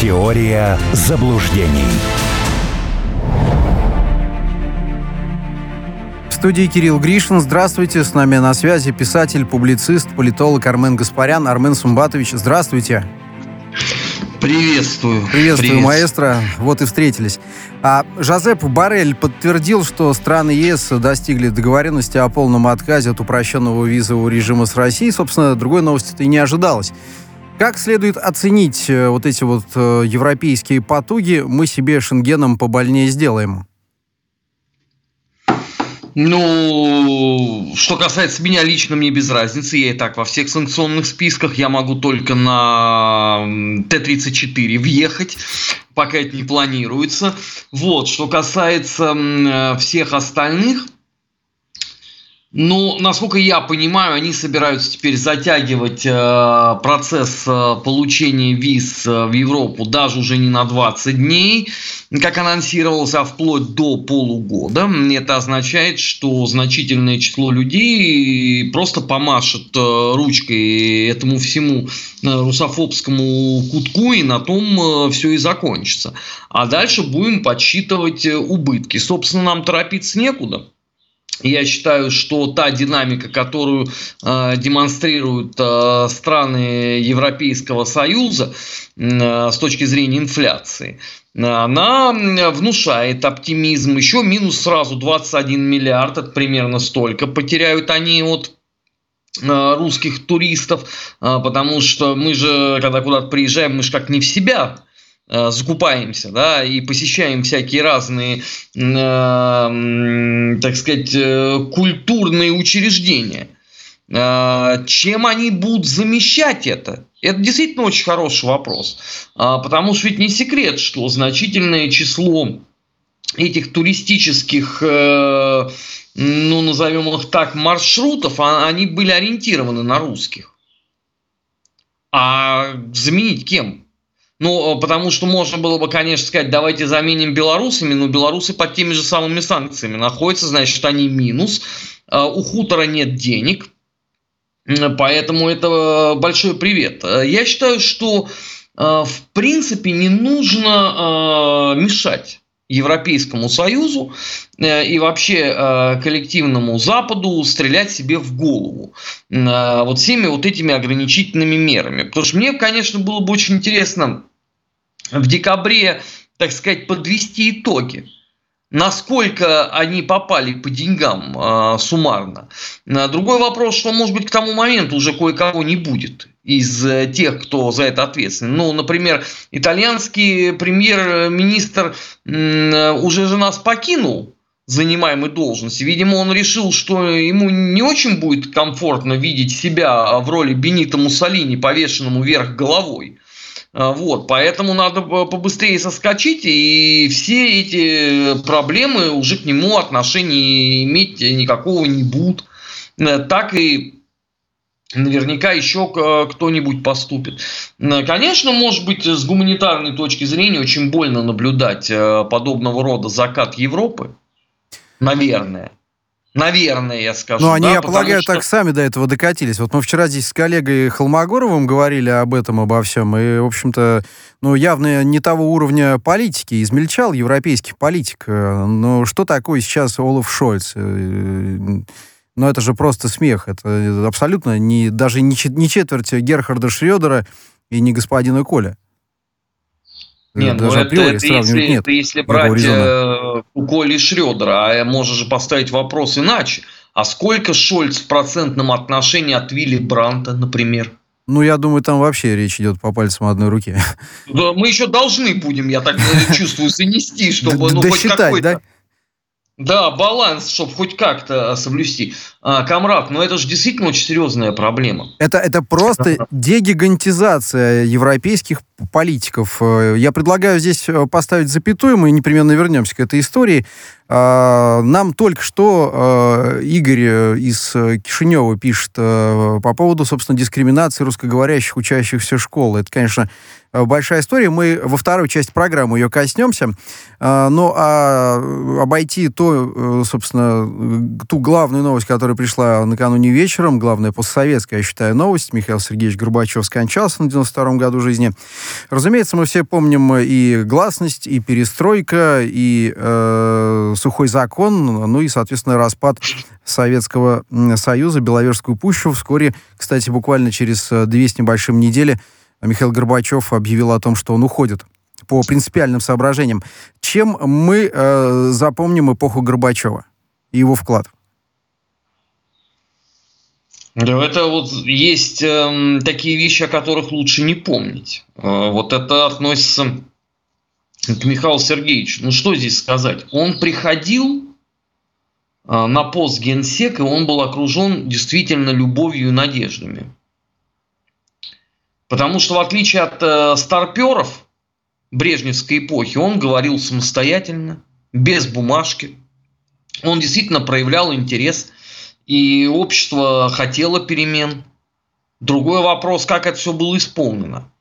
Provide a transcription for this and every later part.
Теория заблуждений. В студии Кирилл Гришин. Здравствуйте. С нами на связи писатель, публицист, политолог Армен Гаспарян. Армен Сумбатович, здравствуйте. Приветствую. Приветствую, Привет. маэстро. Вот и встретились. А Жозеп Барель подтвердил, что страны ЕС достигли договоренности о полном отказе от упрощенного визового режима с Россией. Собственно, другой новости-то и не ожидалось. Как следует оценить э, вот эти вот э, европейские потуги, мы себе шенгеном побольнее сделаем? Ну, что касается меня лично, мне без разницы. Я и так во всех санкционных списках. Я могу только на Т-34 въехать, пока это не планируется. Вот, что касается э, всех остальных, ну, насколько я понимаю, они собираются теперь затягивать э, процесс э, получения виз э, в Европу даже уже не на 20 дней, как анонсировалось, а вплоть до полугода. Это означает, что значительное число людей просто помашет э, ручкой этому всему э, русофобскому кутку, и на том э, все и закончится. А дальше будем подсчитывать э, убытки. Собственно, нам торопиться некуда. Я считаю, что та динамика, которую э, демонстрируют э, страны Европейского Союза э, с точки зрения инфляции, она внушает оптимизм. Еще минус сразу 21 миллиард, это примерно столько. Потеряют они от э, русских туристов, э, потому что мы же, когда куда-то приезжаем, мы же как не в себя Э, закупаемся, да, и посещаем всякие разные, э, так сказать, э, культурные учреждения. Э, чем они будут замещать это? Это действительно очень хороший вопрос. Э, потому что ведь не секрет, что значительное число этих туристических, э, ну, назовем их так, маршрутов, а, они были ориентированы на русских. А заменить кем? Ну, э, потому что можно было бы, конечно, сказать, давайте заменим белорусами, но белорусы под теми же самыми санкциями находятся, значит, они минус. Э, у хутора нет денег, поэтому это большой привет. Э, я считаю, что в принципе не нужно мешать Европейскому Союзу и вообще коллективному Западу стрелять себе в голову вот всеми вот этими ограничительными мерами. Потому что мне, конечно, было бы очень интересно в декабре, так сказать, подвести итоги. Насколько они попали по деньгам э, суммарно. Другой вопрос, что, может быть, к тому моменту уже кое-кого не будет из э, тех, кто за это ответственен. Ну, например, итальянский премьер-министр э, уже же нас покинул, занимаемой должности. Видимо, он решил, что ему не очень будет комфортно видеть себя в роли Бенита Муссолини, повешенному вверх головой. А, вот, поэтому надо побыстрее соскочить, и все эти проблемы уже к нему отношения иметь никакого не будут. Э, так и наверняка еще кто-нибудь поступит. Э, конечно, может быть, с гуманитарной точки зрения очень больно наблюдать э, подобного рода закат Европы. Наверное. Наверное, я скажу. Ну, они, да, я полагаю, что... так сами до этого докатились. Вот мы вчера здесь с коллегой Холмогоровым говорили об этом, обо всем, и, в общем-то, ну, явно не того уровня политики. Измельчал европейский политик. Но что такое сейчас Олаф Шольц? Ну, это же просто смех. Это абсолютно не, даже не, не четверть Герхарда Шредера и не господина Коля. Нет, ну это, это, если, нет, это если брать э, Коли Шредера, а можно же поставить вопрос иначе. А сколько Шольц в процентном отношении от Вилли Бранта, например? Ну, я думаю, там вообще речь идет по пальцам одной руки. Да, мы еще должны будем, я так чувствую, занести, чтобы ну, хоть какой-то... Да? Да, баланс, чтобы хоть как-то соблюсти. А, Камрад, но это же действительно очень серьезная проблема. Это, это просто дегигантизация европейских политиков. Э, я предлагаю здесь э, поставить запятую, мы непременно вернемся к этой истории. А, нам только что э, Игорь из Кишинева пишет по поводу, собственно, дискриминации русскоговорящих учащихся школы. Это, конечно, большая история. Мы во второй части программы ее коснемся. Но а обойти то, собственно, ту главную новость, которая которая пришла накануне вечером, главная постсоветская, я считаю, новость. Михаил Сергеевич Горбачев скончался на 92-м году жизни. Разумеется, мы все помним и гласность, и перестройка, и э, сухой закон, ну и, соответственно, распад Советского Союза, Беловежскую пущу. Вскоре, кстати, буквально через две с небольшим недели Михаил Горбачев объявил о том, что он уходит по принципиальным соображениям. Чем мы э, запомним эпоху Горбачева и его вклад? Да, это вот есть э, такие вещи, о которых лучше не помнить. Э, вот это относится к Михаилу Сергеевичу. Ну что здесь сказать? Он приходил э, на пост генсека, он был окружен действительно любовью и надеждами. Потому что в отличие от э, старперов Брежневской эпохи, он говорил самостоятельно, без бумажки. Он действительно проявлял интерес – и общество хотело перемен. Другой вопрос, как это все было исполнено.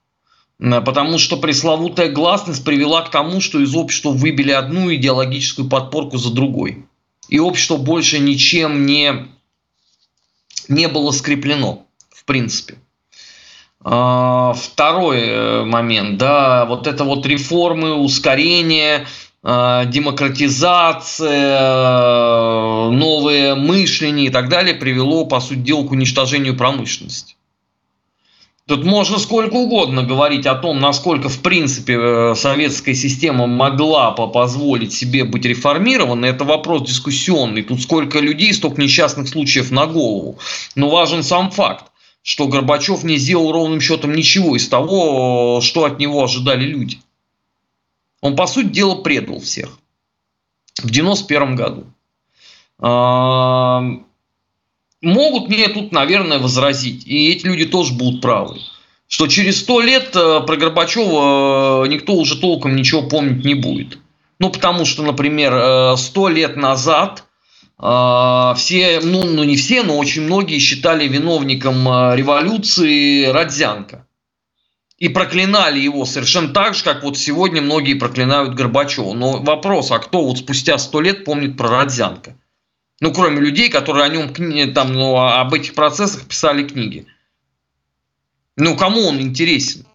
Потому что пресловутая гласность привела к тому, что из общества выбили одну идеологическую подпорку за другой. И общество больше ничем не, не было скреплено, в принципе. А, второй э, момент, да, вот это вот реформы, ускорение, демократизация, э, новое мышление и так далее привело, по сути дела, к уничтожению промышленности. Тут можно сколько угодно говорить о том, насколько, в принципе, э, советская система могла позволить себе быть реформированной. Это вопрос дискуссионный. Тут сколько людей, столько несчастных случаев на голову. Но важен сам факт, что Горбачев не сделал ровным счетом ничего из того, что от него ожидали люди. Он, по сути дела, предал всех в 91 году. Могут мне тут, наверное, возразить, и эти люди тоже будут правы, что через сто лет э, про Горбачева э, никто уже толком ничего помнить не будет. Ну, потому что, например, э, сто лет назад все, ну, ну не все, но очень многие считали виновником революции Родзянко и проклинали его совершенно так же, как вот сегодня многие проклинают Горбачева. Но вопрос, а кто вот спустя сто лет помнит про Родзянко? Ну, кроме людей, которые о нем, там, ну, об этих процессах писали книги. Ну, кому он интересен?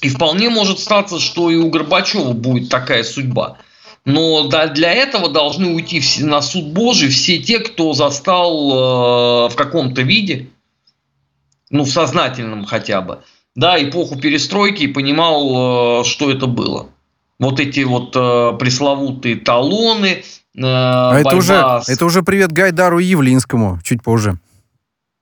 И вполне может статься, что и у Горбачева будет такая судьба. Но для этого должны уйти на суд Божий все те, кто застал э, в каком-то виде, ну, в сознательном хотя бы, да, эпоху перестройки и понимал, э, что это было. Вот эти вот э, пресловутые талоны. Э, а это уже, с... это уже привет Гайдару Явлинскому, чуть позже.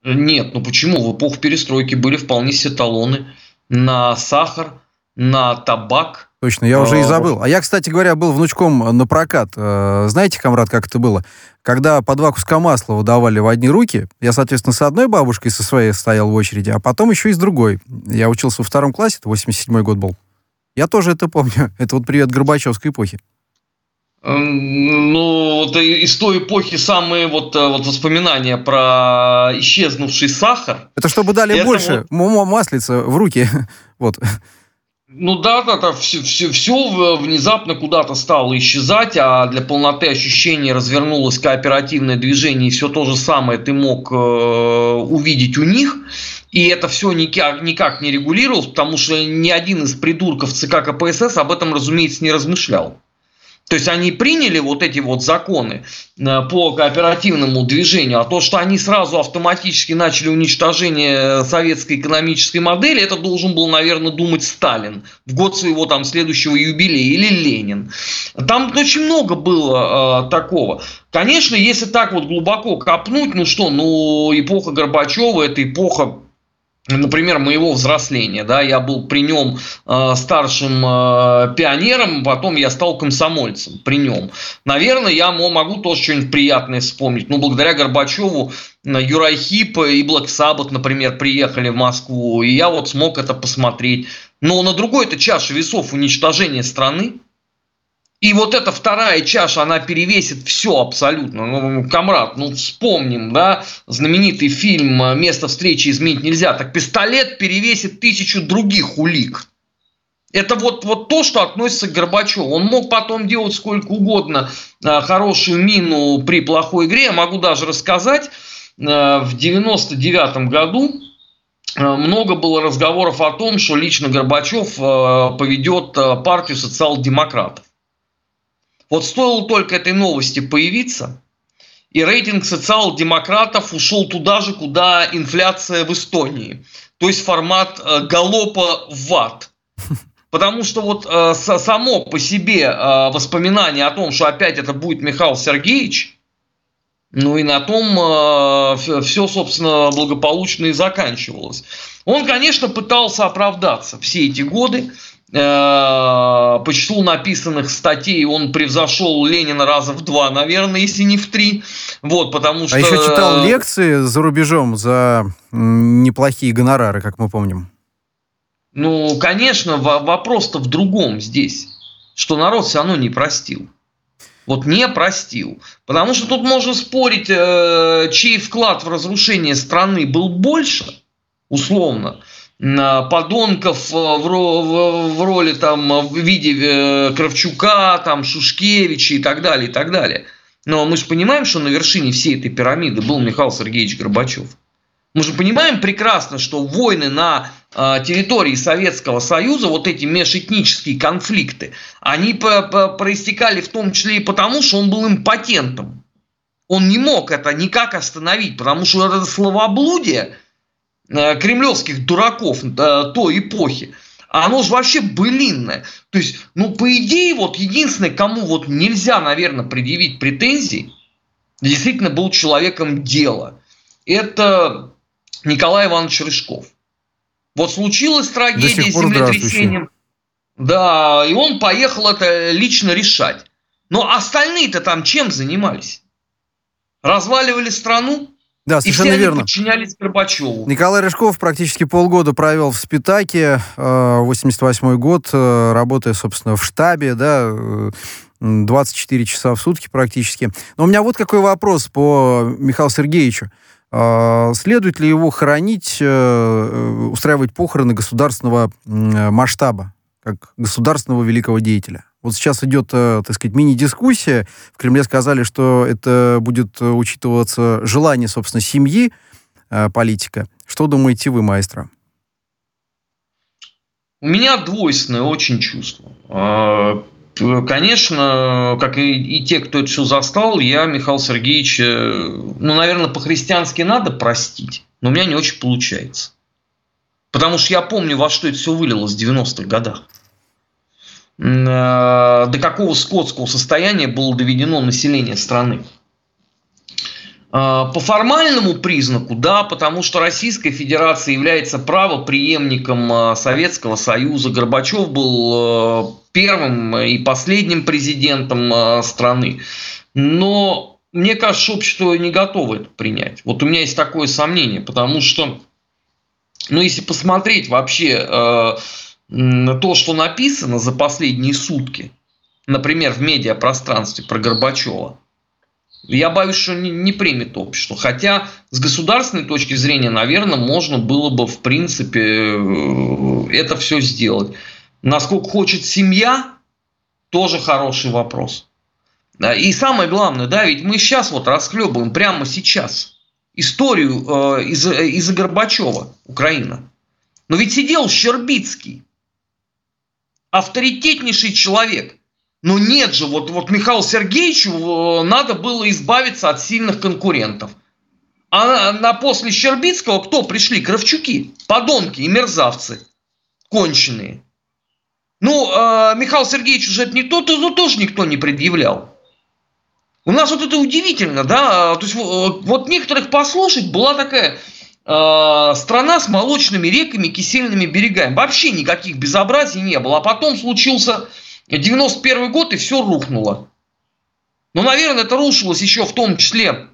Нет, ну почему? В эпоху перестройки были вполне все талоны на сахар, на табак. Точно, я уже и забыл. А я, кстати говоря, был внучком на прокат. Знаете, комрад, как это было? когда по два куска масла выдавали в одни руки, я, соответственно, с одной бабушкой, со своей стоял в очереди, а потом еще и с другой. Я учился во втором классе, это 87-й год был. Я тоже это помню. Это вот привет Горбачевской эпохи. Ну, вот из той эпохи самые вот, э, вот воспоминания про исчезнувший сахар. Это чтобы дали это больше вот... маслица в руки. вот. Ну да, да, да все, все, все внезапно куда-то стало исчезать, а для полноты ощущения развернулось кооперативное движение, и все то же самое ты мог э, увидеть у них. И это все никак, никак не регулировалось, потому что ни один из придурков ЦК КПСС об этом, разумеется, не размышлял. То есть они приняли вот эти вот законы э, по кооперативному движению, а то, что они сразу автоматически начали уничтожение советской экономической модели, это должен был, наверное, думать Сталин в год своего там следующего юбилея или Ленин. Там очень много было э, такого. Конечно, если так вот глубоко копнуть, ну что, ну эпоха Горбачева это эпоха например, моего взросления, да, я был при нем э, старшим э, пионером, потом я стал комсомольцем при нем. Наверное, я могу тоже что-нибудь приятное вспомнить. Ну, благодаря Горбачеву э, Юрай Хип и Black Sabbath, например, приехали в Москву, и я вот смог это посмотреть. Но на другой это чаше весов уничтожения страны, и вот эта вторая чаша, она перевесит все абсолютно. Ну, комрад, ну вспомним, да, знаменитый фильм «Место встречи изменить нельзя». Так пистолет перевесит тысячу других улик. Это вот, вот то, что относится к Горбачеву. Он мог потом делать сколько угодно а, хорошую мину при плохой игре. Я могу даже рассказать, а, в 99 году а, много было разговоров о том, что лично Горбачев поведет партию социал-демократов. Вот стоило только этой новости появиться, и рейтинг социал-демократов ушел туда же, куда инфляция в Эстонии. То есть формат галопа в ад – Потому что вот э, само по себе э, воспоминание о том, что опять это будет Михаил Сергеевич, ну и на том э, все, собственно, благополучно и заканчивалось. Он, конечно, пытался оправдаться все эти годы. Э, по числу написанных статей он превзошел Ленина раза в два, наверное, если не в три. Вот, потому что... А еще читал лекции за рубежом за неплохие гонорары, как мы помним. Ну, конечно, вопрос-то в другом здесь, что народ все равно не простил. Вот не простил. Потому что тут можно спорить, э, чей вклад в разрушение страны был больше, условно, подонков э, в, роли там в виде э, Кравчука, там Шушкевича и так далее, и так далее. Но мы же понимаем, что на вершине всей этой пирамиды был Михаил Сергеевич Горбачев. Мы же понимаем прекрасно, что войны на э, территории Советского Союза, вот эти межэтнические конфликты, они проистекали в том числе и потому, что он был импотентом. Он не мог это никак остановить, потому что это словоблудие э, кремлевских дураков э, той эпохи, оно же вообще былинное. То есть, ну, по идее, вот единственное, кому вот нельзя, наверное, предъявить претензии, действительно был человеком дела. Это Николай Иванович Рыжков. Вот случилась трагедия с землетрясением. Да, и он поехал это лично решать. Но остальные-то там чем занимались? Разваливали страну? Да, совершенно и все верно. подчинялись Горбачеву. Николай Рыжков практически полгода провел в Спитаке, 88 э, год, э, работая, собственно, в штабе, да, 24 э, часа в сутки практически. Но у меня вот какой вопрос по Михаилу Сергеевичу. Следует ли его хоронить, устраивать похороны государственного масштаба, как государственного великого деятеля? Вот сейчас идет, э, так сказать, мини-дискуссия. В Кремле сказали, что это будет учитываться желание, собственно, семьи политика. Что думаете вы, маэстро? У меня двойственное очень чувство. А, Конечно, как и, и те, кто это все застал, я Михаил Сергеевич, ну, наверное, по-христиански надо простить, но у меня не очень получается. Потому что я помню, во что это все вылилось в 90-х годах. Э, до какого скотского состояния было доведено население страны. Э, по формальному признаку, да, потому что Российская Федерация является правоприемником э, Советского Союза. Горбачев был первым и последним президентом страны. Но мне кажется, общество не готово это принять. Вот у меня есть такое сомнение, потому что, ну, если посмотреть вообще то, что написано за последние сутки, например, в медиапространстве про Горбачева, я боюсь, что не, не примет общество. Хотя с государственной точки зрения, наверное, можно было бы, в принципе, э, это все сделать. Насколько хочет семья, тоже хороший вопрос. И самое главное, да, ведь мы сейчас вот расхлебываем прямо сейчас историю э, из, из Горбачева, Украина. Но ведь сидел Щербицкий, авторитетнейший человек. Но нет же, вот, вот Михаилу Сергеевичу э, надо было избавиться от сильных конкурентов. А на, на после Щербицкого кто пришли? Кравчуки, подонки и мерзавцы конченые. Ну, э, Михаил Сергеевич уже это не то, то, тоже никто не предъявлял. У нас вот это удивительно, да, то есть вот некоторых послушать была такая э, страна с молочными реками, кисельными берегами. Вообще никаких безобразий не было. А потом случился 91 год и все рухнуло. Но, наверное, это рушилось еще в том числе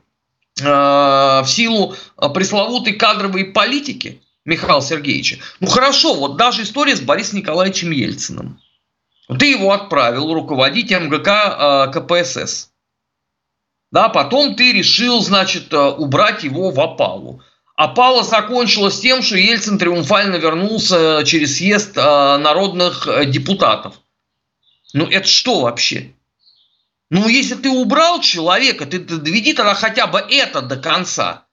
э, в силу пресловутой кадровой политики. Михаила Сергеевича. Ну хорошо, вот даже история с Борисом Николаевичем Ельциным. Ты его отправил руководить МГК э, КПСС. Да, потом ты решил, значит, э, убрать его в опалу. Опала закончилась тем, что Ельцин триумфально вернулся через съезд народных депутатов. Ну это что вообще? Ну если ты убрал человека, ты, ты доведи тогда хотя бы это до конца.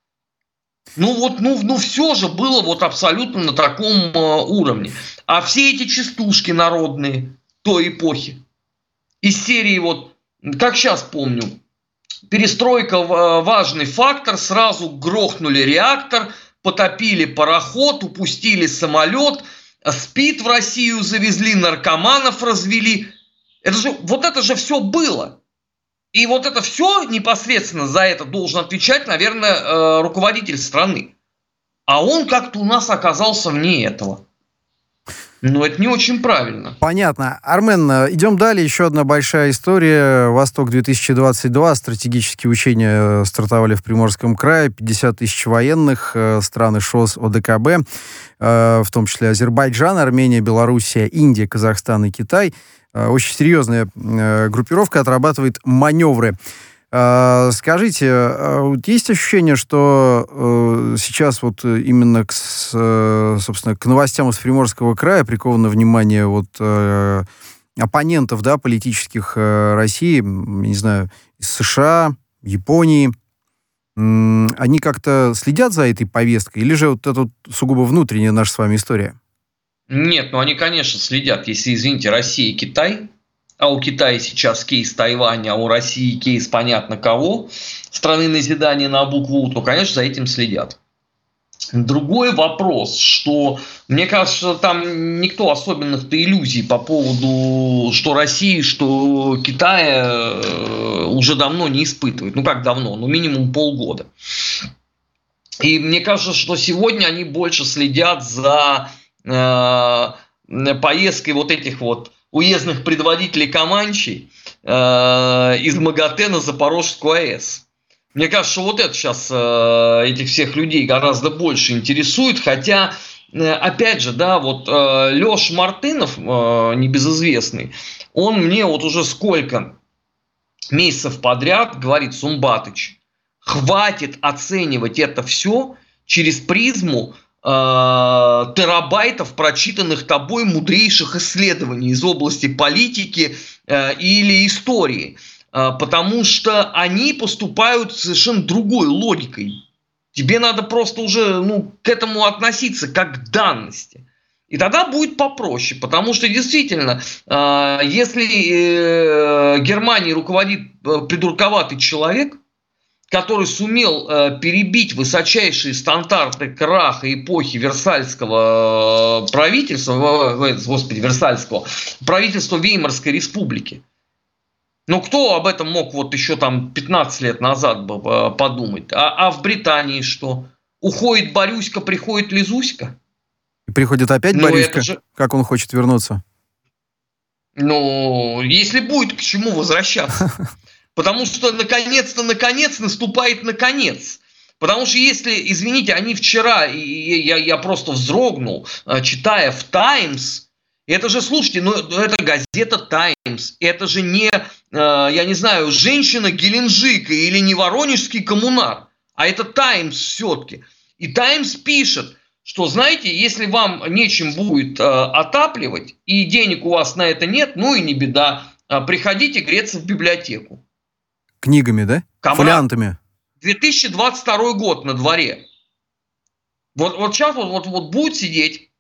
Ну вот, ну, ну все же было вот абсолютно на таком э, уровне. А все эти частушки народные той эпохи, из серии вот, как сейчас помню, перестройка важный фактор, сразу грохнули реактор, потопили пароход, упустили самолет, спит в Россию завезли, наркоманов развели. Это же, вот это же все было. И вот это все непосредственно за это должен отвечать, наверное, э, руководитель страны. А он как-то у нас оказался вне этого. Ну, это не очень правильно. Понятно. Армен, э, идем далее. Еще одна большая история. «Восток-2022». Стратегические учения э, стартовали в Приморском крае. 50 тысяч военных, страны ШОС, ОДКБ, в том числе Азербайджан, Армения, Белоруссия, Индия, Казахстан и Китай – Э, очень серьезная э, группировка отрабатывает маневры. Э, скажите, есть ощущение, что сейчас вот именно к, собственно, к новостям из Приморского края приковано внимание вот оппонентов, да, политических России, не знаю, из США, Японии, они как-то следят за этой повесткой, или же вот это сугубо внутренняя наша с вами история? Нет, ну они, конечно, следят, если, извините, Россия и Китай, а у Китая сейчас кейс Тайваня, а у России кейс понятно кого, страны назидания на букву, то, конечно, за этим следят. Другой вопрос, что мне кажется, там никто особенных-то иллюзий по поводу что России, что Китая э, уже давно не испытывает. Ну как давно? Ну минимум полгода. И мне кажется, что сегодня они больше следят за Э, поездкой вот этих вот уездных предводителей Каманчей э, из МАГАТЭ на Запорожскую АЭС. Мне кажется, вот это сейчас э, этих всех людей гораздо больше интересует, хотя, э, опять же, да, вот э, Леш Мартынов, э, небезызвестный, он мне вот уже сколько месяцев подряд говорит, Сумбатыч, хватит оценивать это все через призму терабайтов прочитанных тобой мудрейших исследований из области политики э, или истории, э, потому что они поступают совершенно другой логикой. Тебе надо просто уже ну, к этому относиться как к данности. И тогда будет попроще, потому что действительно, если Германией руководит придурковатый человек – который сумел э, перебить высочайшие стандарты краха эпохи Версальского э, правительства, э, господи, Версальского, правительства Веймарской республики. Ну, кто об этом мог вот еще там 15 лет назад подумать? А, а в Британии что? Уходит Борюська, приходит Лизуська? И приходит опять ну, Борюська? Же... Как он хочет вернуться? Ну, если будет, к чему возвращаться? Потому что наконец-то, наконец наступает наконец. Потому что если, извините, они вчера, я, я просто вздрогнул, э, читая в «Таймс», это же, слушайте, ну это газета «Таймс», это же не, э, я не знаю, женщина Геленджика или не Воронежский коммунар, а это «Таймс» все-таки. И «Таймс» пишет, что, знаете, если вам нечем будет э, отапливать, и денег у вас на это нет, ну и не беда, приходите греться в библиотеку. Книгами, да? Камрад. Фолиантами. 2022 год на дворе. Вот, вот сейчас вот, вот, вот будет сидеть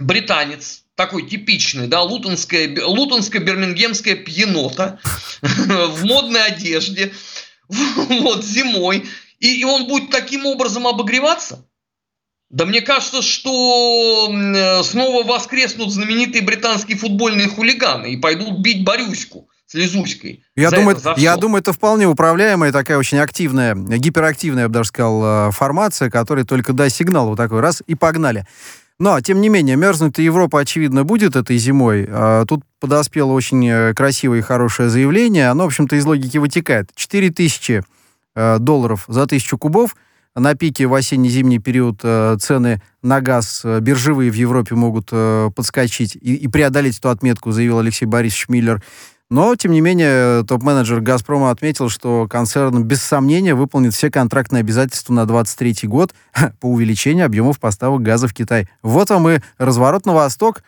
британец, такой типичный, да, лутонская, лутонско-бирмингемская пьенота в модной одежде, вот зимой, и, и он будет таким образом обогреваться? Да мне кажется, что снова воскреснут знаменитые британские футбольные хулиганы и пойдут бить Борюську с Лизуськой. Я, думаю, это, я думаю, это вполне управляемая, такая очень активная, гиперактивная, я бы даже сказал, э, формация, которая только даст сигнал вот такой раз и погнали. Но, тем не менее, мерзнуть Европа, очевидно, будет этой зимой. А тут подоспело очень э, красивое и хорошее заявление. Оно, в общем-то, из логики вытекает. 4 тысячи э, долларов за тысячу кубов. На пике в осенне-зимний период цены на газ биржевые в Европе могут подскочить и, и преодолеть эту отметку, заявил Алексей Борисович Миллер. Но, тем не менее, топ-менеджер «Газпрома» отметил, что концерн без сомнения выполнит все контрактные обязательства на 2023 год по увеличению объемов поставок газа в Китай. Вот вам и разворот на восток.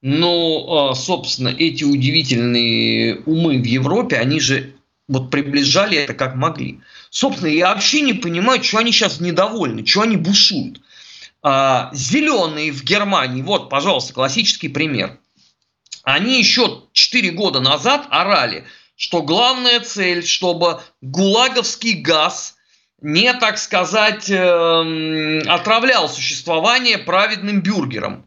Ну, а, собственно, эти удивительные умы в Европе, они же вот приближали это как могли. Собственно, я вообще не понимаю, что они сейчас недовольны, что они бушуют. А, зеленые в Германии, вот, пожалуйста, классический пример. Они еще 4 года назад орали, что главная цель, чтобы гулаговский газ не, так сказать, э, отравлял существование праведным бюргером.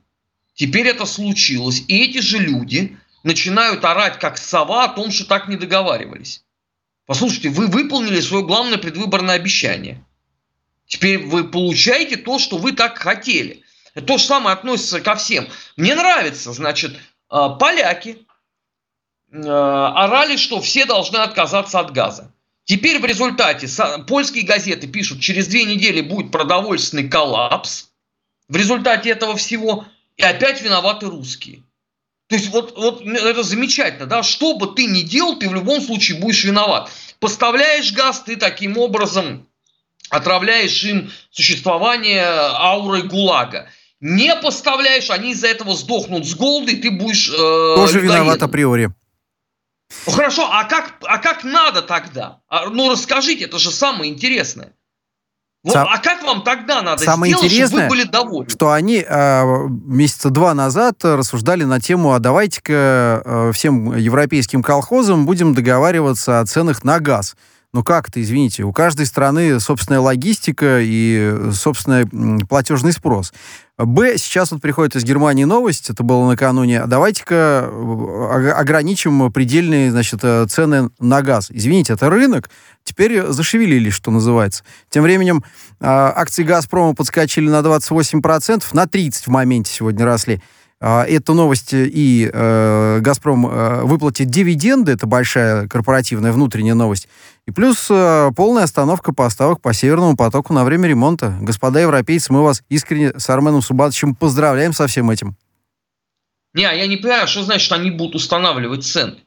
Теперь это случилось. И эти же люди начинают орать, как сова, о том, что так не договаривались. Послушайте, вы выполнили свое главное предвыборное обещание. Теперь вы получаете то, что вы так хотели. То же самое относится ко всем. Мне нравится, значит, поляки а, орали, что все должны отказаться от газа. Теперь в результате польские газеты пишут, через две недели будет продовольственный коллапс. В результате этого всего и опять виноваты русские. То есть вот, вот это замечательно, да, что бы ты ни делал, ты в любом случае будешь виноват. Поставляешь газ, ты таким образом отравляешь им существование аурой ГУЛАГа. Не поставляешь, они из-за этого сдохнут с голода, и ты будешь... Э, Тоже виноват априори. Ну хорошо, а как, а как надо тогда? А, ну расскажите, это же самое интересное. Вот, Сам... А как вам тогда надо Самое сделать, интересное, чтобы вы были довольны? Что они э, месяца два назад рассуждали на тему, а давайте-ка э, всем европейским колхозам будем договариваться о ценах на газ. Ну как-то, извините, у каждой страны собственная логистика и собственный платежный спрос. Б, сейчас вот приходит из Германии новость, это было накануне, давайте-ка э, ограничим предельные, значит, э, цены на газ. Извините, это рынок, теперь зашевелились, что называется. Тем временем э, акции «Газпрома» подскочили на 28%, на 30% в моменте сегодня росли. А, Эту новость и э, «Газпром» э, выплатит дивиденды, это большая корпоративная внутренняя новость, и плюс э, полная остановка поставок по Северному потоку на время ремонта. Господа европейцы, мы вас искренне с Арменом Субатовичем поздравляем со всем этим. Не, а я не понимаю, что значит, что они будут устанавливать цены.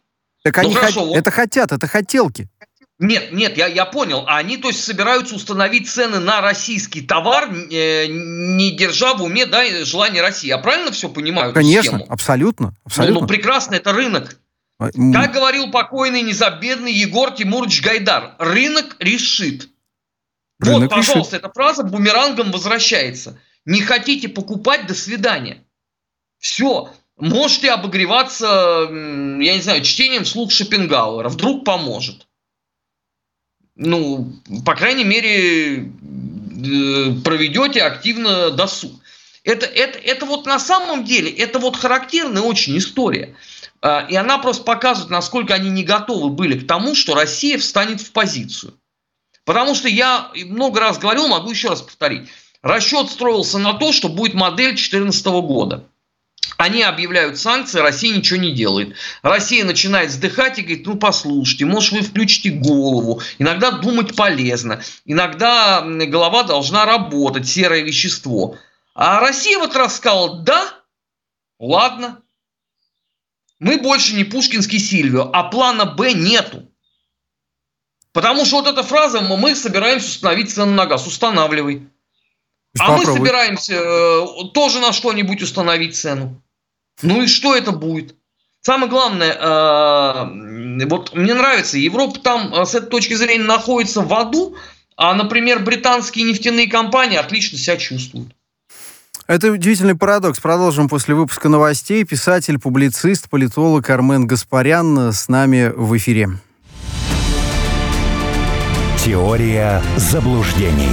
Так ну, они хорошо, хот... вот... это хотят, это хотелки. Нет, нет, я, я понял. Они, то есть, собираются установить цены на российский товар, э, не держа в уме да, желание России. Я правильно все понимаю? Конечно, абсолютно. абсолютно. Ну, ну, прекрасно, это рынок. А, как говорил покойный незабедный Егор Тимурович Гайдар, рынок решит. Рынок вот, пожалуйста, решит. эта фраза бумерангом возвращается. Не хотите покупать, до свидания. Все. Можете обогреваться, я не знаю, чтением слух Шопенгауэра. Вдруг поможет ну, по крайней мере, э, проведете активно досуг. Это, это, это вот на самом деле, это вот характерная очень история. А, и она просто показывает, насколько они не готовы были к тому, что Россия встанет в позицию. Потому что я много раз говорил, могу еще раз повторить. Расчет строился на то, что будет модель 2014 года. Они объявляют санкции, Россия ничего не делает. Россия начинает вздыхать и говорит, ну послушайте, может вы включите голову. Иногда думать полезно. Иногда голова должна работать, серое вещество. А Россия вот раз сказала, да, ладно, мы больше не Пушкинский Сильвио, а плана Б нету. Потому что вот эта фраза «мы собираемся установить цену на газ». Устанавливай. А Попробуй. мы собираемся э, тоже на что-нибудь установить цену. Ну и что это будет? Самое главное, э, вот мне нравится, Европа там э, с этой точки зрения находится в аду, а, например, британские нефтяные компании отлично себя чувствуют. Это удивительный парадокс. Продолжим после выпуска новостей. Писатель, публицист, политолог Армен Гаспарян с нами в эфире. Теория заблуждений.